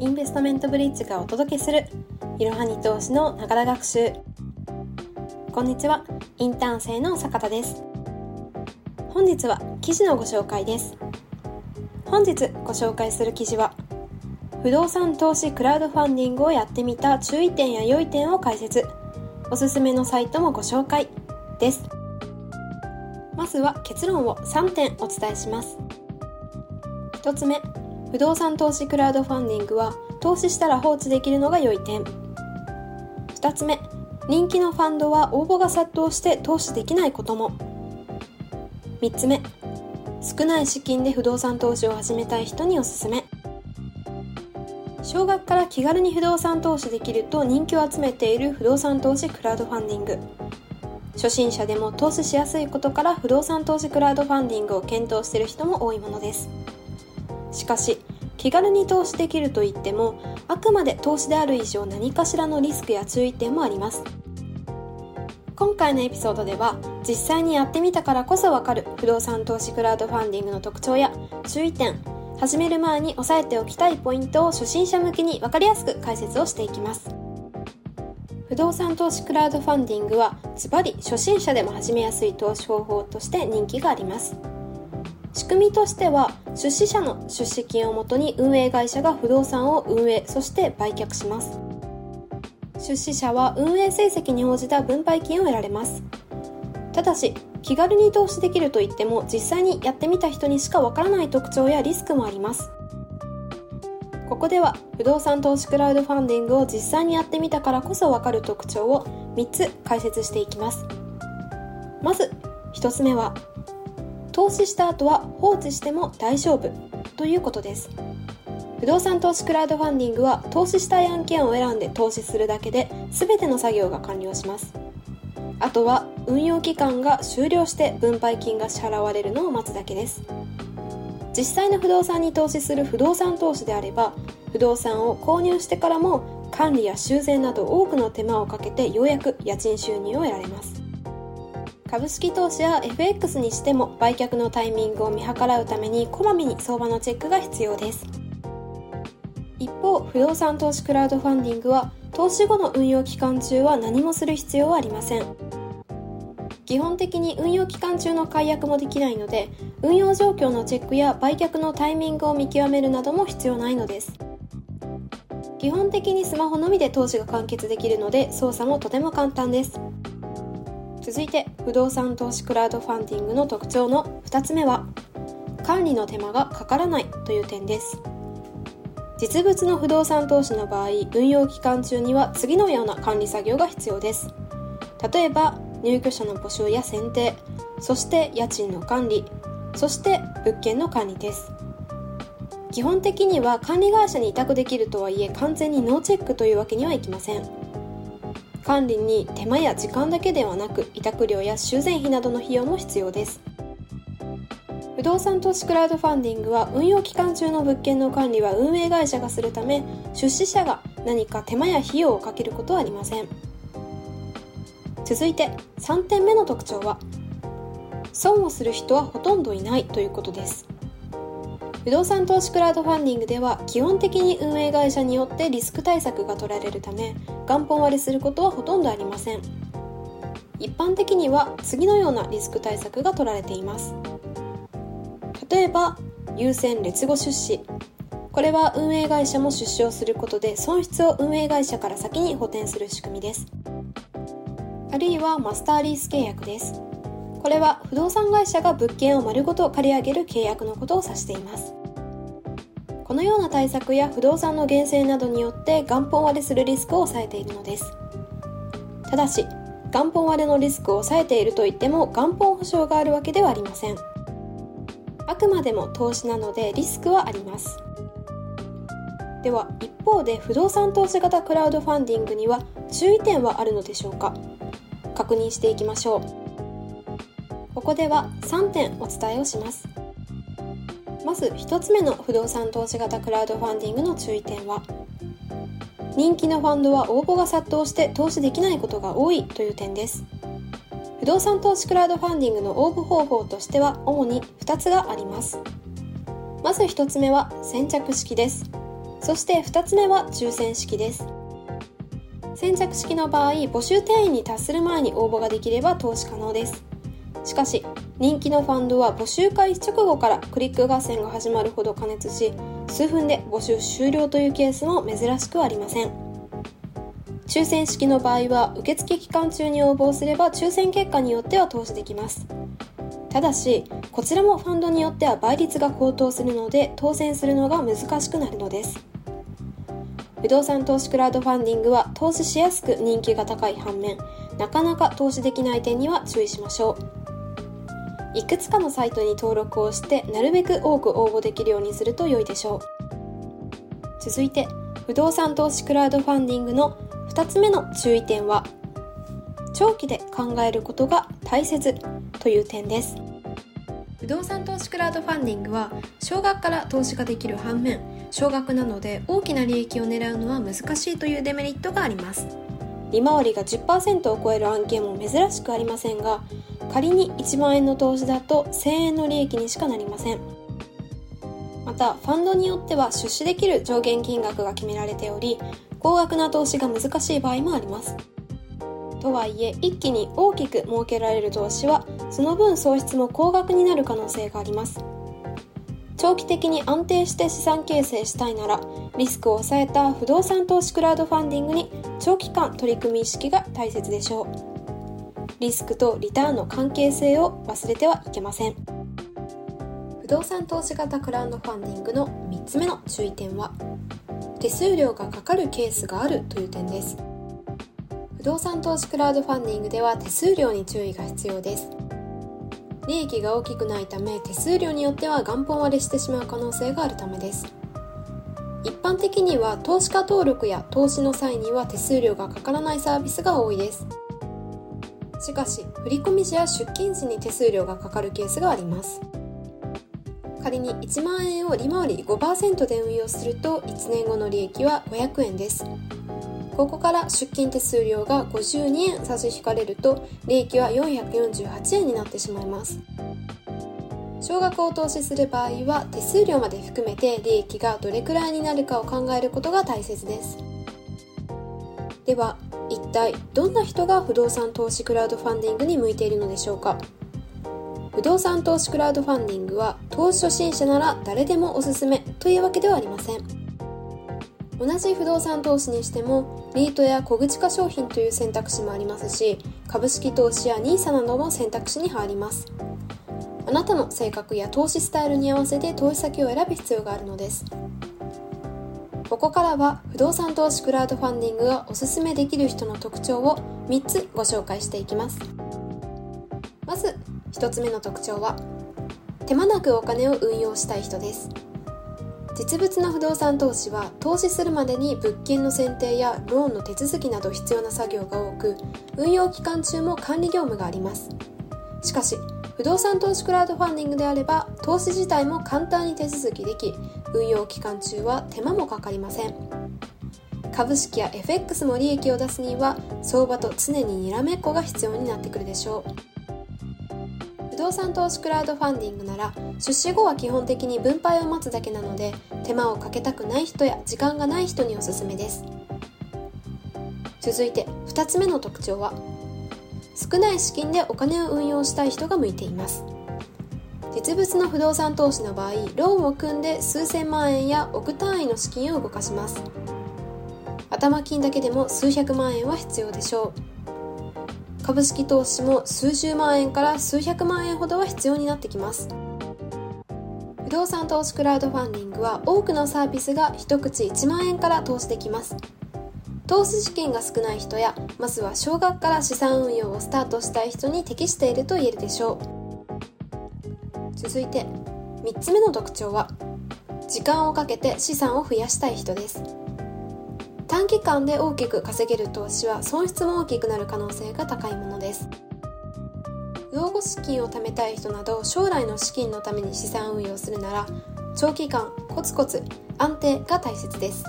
インベストメントブリッジがお届けするいろはに投資のながら学習。こんにちはインターン生の坂田です。本日は記事のご紹介です。本日ご紹介する記事は不動産投資クラウドファンディングをやってみた注意点や良い点を解説。おすすめのサイトもご紹介です。まずは結論を3点お伝えします。1つ目不動産投資クラウドファンディングは投資したら放置できるのが良い点。2つ目人気のファンドは応募が殺到して投資できないことも。3つ目少ない資金で不動産投資を始めたい人におすすめ。少額から気軽に不動産投資できると人気を集めている不動産投資クラウドファンディング。初心者でも投資しやすいことから不動産投資クラウドファンディングを検討している人も多いものです。しかし気軽に投資できるといってもあくまで投資である以上何かしらのリスクや注意点もあります。今回のエピソードでは実際にやってみたからこそわかる不動産投資クラウドファンディングの特徴や注意点始める前に押さえておきたいポイントを初心者向けに分かりやすく解説をしていきます。不動産投資クラウドファンディングはズバリ初心者でも始めやすい投資方法として人気があります。仕組みとしては出資者の出資金をもとに運営会社が不動産を運営そして売却します。出資者は運営成績に応じた分配金を得られます。ただし気軽に投資できるといっても実際にやってみた人にしかわからない特徴やリスクもあります。ここでは不動産投資クラウドファンディングを実際にやってみたからこそわかる特徴を3つ解説していきます。まず1つ目は投資した後は放置しても大丈夫。ということです。不動産投資クラウドファンディングは投資したい案件を選んで投資するだけで全ての作業が完了します。あとは運用期間が終了して分配金が支払われるのを待つだけです。実際の不動産に投資する不動産投資であれば不動産を購入してからも管理や修繕など多くの手間をかけてようやく家賃収入を得られます。株式投資や FX にしても売却のタイミングを見計らうためにこまめに相場のチェックが必要です。一方不動産投資クラウドファンディングは投資後の運用期間中は何もする必要はありません。基本的に運用期間中の解約もできないので運用状況のチェックや売却のタイミングを見極めるなども必要ないのです。基本的にスマホのみで投資が完結できるので操作もとても簡単です。続いて不動産投資クラウドファンディングの特徴の2つ目は管理の手間がかからないという点です。実物の不動産投資の場合運用期間中には次のような管理作業が必要です。例えば入居者の募集や選定そして家賃の管理そして物件の管理です。基本的には管理会社に委託できるとはいえ完全にノーチェックというわけにはいきません。管理に手間や時間だけではなく委託料や修繕費などの費用も必要です。不動産投資クラウドファンディングは運用期間中の物件の管理は運営会社がするため出資者が何か手間や費用をかけることはありません。続いて3点目の特徴は損をする人はほとんどいないということです。不動産投資クラウドファンディングでは基本的に運営会社によってリスク対策が取られるため元本割れすることはほとんどありません。一般的には次のようなリスク対策が取られています。例えば優先劣後出資。これは運営会社も出資をすることで損失を運営会社から先に補填する仕組みです。あるいはマスターリース契約です。これは不動産会社が物件を丸ごと借り上げる契約のことを指しています。このような対策や不動産の厳選などによって元本割れするリスクを抑えているのです。ただし元本割れのリスクを抑えているといっても元本保証があるわけではありません。あくまでも投資なのでリスクはあります。では一方で不動産投資型クラウドファンディングには注意点はあるのでしょうか？確認していきましょう。ここでは3点お伝えをします。まず1つ目の不動産投資型クラウドファンディングの注意点は人気のファンドは応募が殺到して投資できないことが多いという点です。不動産投資クラウドファンディングの応募方法としては主に2つがあります。まず1つ目は先着式です。そして2つ目は抽選式です。先着式の場合募集定員に達する前に応募ができれば投資可能です。しかし人気のファンドは募集開始直後からクリック合戦が始まるほど加熱し数分で募集終了というケースも珍しくありません。抽選式の場合は受付期間中に応募すれば抽選結果によっては投資できます。ただしこちらもファンドによっては倍率が高騰するので当選するのが難しくなるのです。不動産投資クラウドファンディングは投資しやすく人気が高い反面なかなか投資できない点には注意しましょう。いくつかのサイトに登録をしてなるべく多く応募できるようにすると良いでしょう。続いて不動産投資クラウドファンディングの2つ目の注意点は長期で考えることが大切という点です。不動産投資クラウドファンディングは少額から投資ができる反面少額なので大きな利益を狙うのは難しいというデメリットがあります。利回りが10%を超える案件も珍しくありませんが仮に1万円の投資だと1000円の利益にしかなりません。またファンドによっては出資できる上限金額が決められており高額な投資が難しい場合もあります。とはいえ一気に大きく設けられる投資はその分損失も高額になる可能性があります。長期的に安定して資産形成したいならリスクを抑えた不動産投資クラウドファンディングに長期間取り組み意識が大切でしょう。リスクとリターンの関係性を忘れてはいけません。不動産投資型クラウドファンディングの3つ目の注意点は手数料がかかるケースがあるという点です。不動産投資クラウドファンディングでは手数料に注意が必要です。利益が大きくないため手数料によっては元本割れしてしまう可能性があるためです。一般的には投資家登録や投資の際には手数料がかからないサービスが多いです。しかし振込時や出金時に手数料がかかるケースがあります。仮に1万円を利回り5%で運用すると1年後の利益は500円です。ここから出金手数料が52円差し引かれると利益は448円になってしまいます。少額を投資する場合は手数料まで含めて利益がどれくらいになるかを考えることが大切です。では一体どんな人が不動産投資クラウドファンディングに向いているのでしょうか？不動産投資クラウドファンディングは投資初心者なら誰でもおすすめというわけではありません。同じ不動産投資にしてもリートや小口化商品という選択肢もありますし株式投資や NISA なども選択肢に入ります。あなたの性格や投資スタイルに合わせて投資先を選ぶ必要があるのです。ここからは不動産投資クラウドファンディングがおすすめできる人の特徴を3つご紹介していきます。まず1つ目の特徴は手間なくお金を運用したい人です。実物の不動産投資は投資するまでに物件の選定やローンの手続きなど必要な作業が多く運用期間中も管理業務があります。しかし不動産投資クラウドファンディングであれば投資自体も簡単に手続きでき運用期間中は手間もかかりません。株式や FX も利益を出すには相場と常ににらめっこが必要になってくるでしょう。不動産投資クラウドファンディングなら出資後は基本的に分配を待つだけなので手間をかけたくない人や時間がない人におすすめです。続いて2つ目の特徴は少ない資金でお金を運用したい人が向いています。実物の不動産投資の場合ローンを組んで数千万円や億単位の資金を動かします。頭金だけでも数百万円は必要でしょう。株式投資も数十万円から数百万円ほどは必要になってきます。不動産投資クラウドファンディングは多くのサービスが一口1万円から投資できます。投資資金が少ない人やまずは少額から資産運用をスタートしたい人に適していると言えるでしょう。続いて3つ目の特徴は時間をかけて資産を増やしたい人です。短期間で大きく稼げる投資は損失も大きくなる可能性が高いものです。老後資金を貯めたい人など将来の資金のために資産運用するなら長期間コツコツ安定が大切です。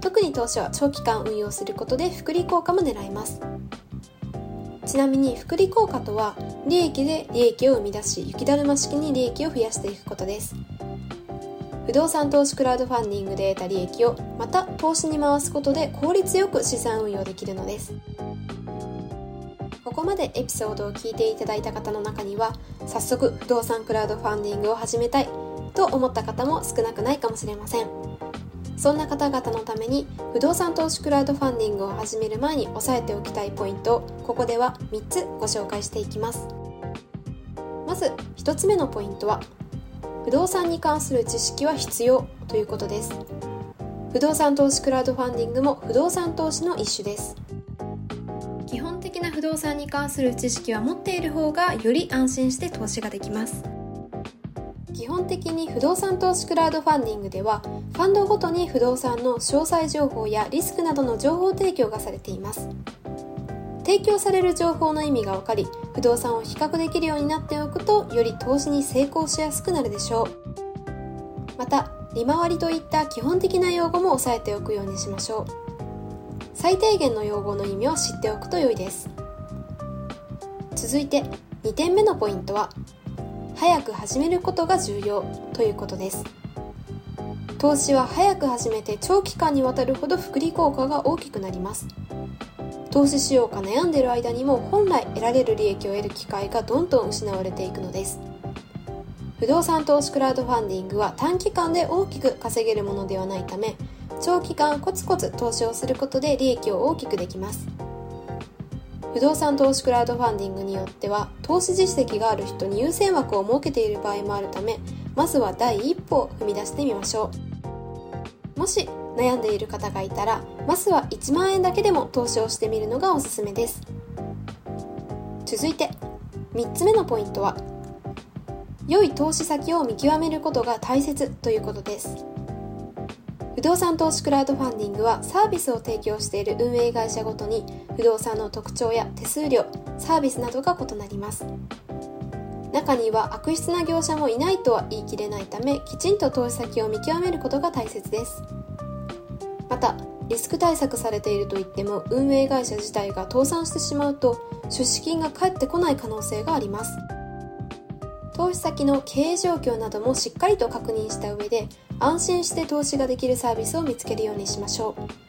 特に投資は長期間運用することで複利効果も狙います。ちなみに複利効果とは利益で利益を生み出し雪だるま式に利益を増やしていくことです。不動産投資クラウドファンディングで得た利益をまた投資に回すことで効率よく資産運用できるのです。ここまでエピソードを聞いていただいた方の中には早速不動産クラウドファンディングを始めたいと思った方も少なくないかもしれません。そんな方々のために不動産投資クラウドファンディングを始める前に押さえておきたいポイントをここでは3つご紹介していきます。まず1つ目のポイントは不動産に関する知識は必要ということです。不動産投資クラウドファンディングも不動産投資の一種です。基本的な不動産に関する知識は持っている方がより安心して投資ができます。基本的に不動産投資クラウドファンディングではファンドごとに不動産の詳細情報やリスクなどの情報提供がされています。提供される情報の意味が分かり不動産を比較できるようになっておくとより投資に成功しやすくなるでしょう。また利回りといった基本的な用語も押さえておくようにしましょう。最低限の用語の意味を知っておくと良いです。続いて2点目のポイントは早く始めることが重要ということです。投資は早く始めて長期間にわたるほど複利効果が大きくなります。投資しようか悩んでいる間にも本来得られる利益を得る機会がどんどん失われていくのです。不動産投資クラウドファンディングは短期間で大きく稼げるものではないため長期間コツコツ投資をすることで利益を大きくできます。不動産投資クラウドファンディングによっては投資実績がある人に優先枠を設けている場合もあるためまずは第一歩を踏み出してみましょう。もし悩んでいる方がいたらまずは1万円だけでも投資をしてみるのがおすすめです。続いて3つ目のポイントは良い投資先を見極めることが大切ということです。不動産投資クラウドファンディングはサービスを提供している運営会社ごとに不動産の特徴や手数料サービスなどが異なります。中には悪質な業者もいないとは言い切れないためきちんと投資先を見極めることが大切です。またリスク対策されているといっても運営会社自体が倒産してしまうと出資金が返ってこない可能性があります。投資先の経営状況などもしっかりと確認した上で安心して投資ができるサービスを見つけるようにしましょう。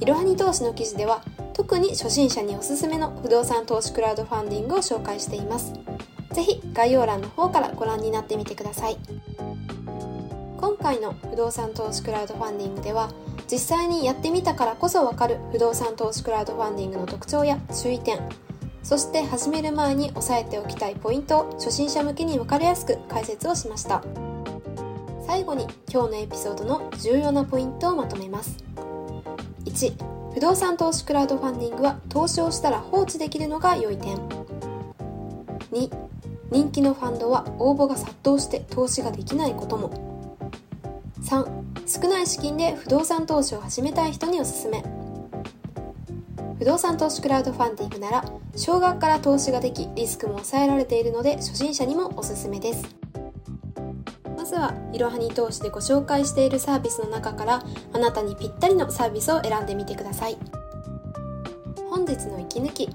いろはに投資の記事では特に初心者におすすめの不動産投資クラウドファンディングを紹介しています。是非概要欄の方からご覧になってみてください。今回の不動産投資クラウドファンディングでは実際にやってみたからこそわかる不動産投資クラウドファンディングの特徴や注意点そして始める前に押さえておきたいポイントを初心者向けに分かりやすく解説をしました。最後に今日のエピソードの重要なポイントをまとめます。1不動産投資クラウドファンディングは投資をしたら放置できるのが良い点。2人気のファンドは応募が殺到して投資ができないことも。3少ない資金で不動産投資を始めたい人におすすめ。不動産投資クラウドファンディングなら少額から投資ができリスクも抑えられているので初心者にもおすすめです。ずはいろはに投資でご紹介しているサービスの中からあなたにぴったりのサービスを選んでみてください。本日の息抜き。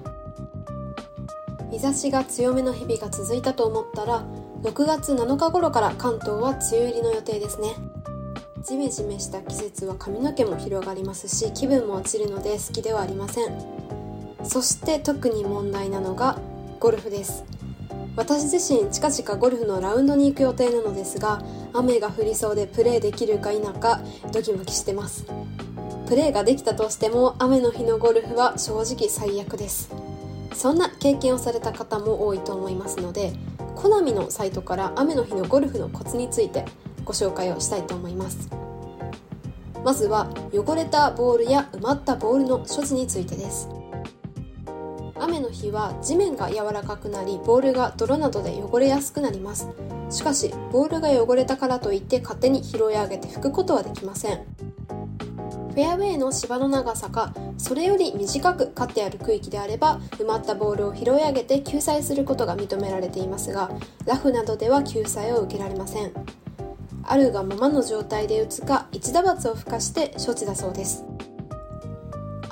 日差しが強めの日々が続いたと思ったら6月7日頃から関東は梅雨入りの予定ですね。ジメジメした季節は髪の毛も広がりますし気分も落ちるので好きではありません。そして特に問題なのがゴルフです。私自身近々ゴルフのラウンドに行く予定なのですが雨が降りそうでプレーできるか否かドキドキしてます。プレーができたとしても雨の日のゴルフは正直最悪です。そんな経験をされた方も多いと思いますのでコナミのサイトから雨の日のゴルフのコツについてご紹介をしたいと思います。まずは汚れたボールや埋まったボールの処置についてです。雨の日は地面が柔らかくなりボールが泥などで汚れやすくなります。しかしボールが汚れたからといって勝手に拾い上げて拭くことはできません。フェアウェイの芝の長さかそれより短く刈ってある区域であれば埋まったボールを拾い上げて救済することが認められていますがラフなどでは救済を受けられません。あるがままの状態で打つか一打罰を付加して処置だそうです。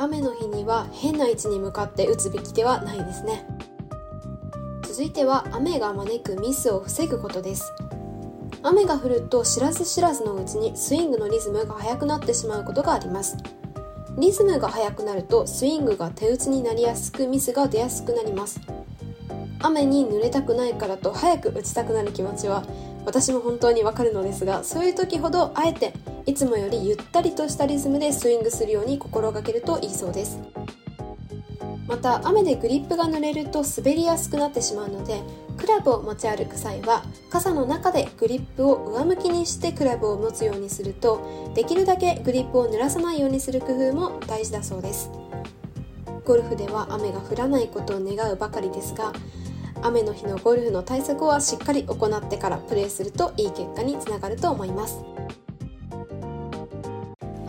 雨の日には変な位置に向かって打つべきではないですね。続いては雨が招くミスを防ぐことです。雨が降ると知らず知らずのうちにスイングのリズムが速くなってしまうことがあります。リズムが速くなるとスイングが手打ちになりやすくミスが出やすくなります。雨に濡れたくないからと早く打ちたくなる気持ちは私も本当にわかるのですがそういう時ほどあえていつもよりゆったりとしたリズムでスイングするように心がけるといいそうです。また雨でグリップが濡れると滑りやすくなってしまうのでクラブを持ち歩く際は傘の中でグリップを上向きにしてクラブを持つようにするとできるだけグリップを濡らさないようにする工夫も大事だそうです。ゴルフでは雨が降らないことを願うばかりですが雨の日のゴルフの対策はしっかり行ってからプレーするといい結果につながると思います。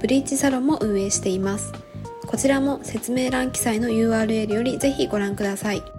ブリーチサロンも運営していますこちらも説明欄記載の URL よりぜひご覧ください。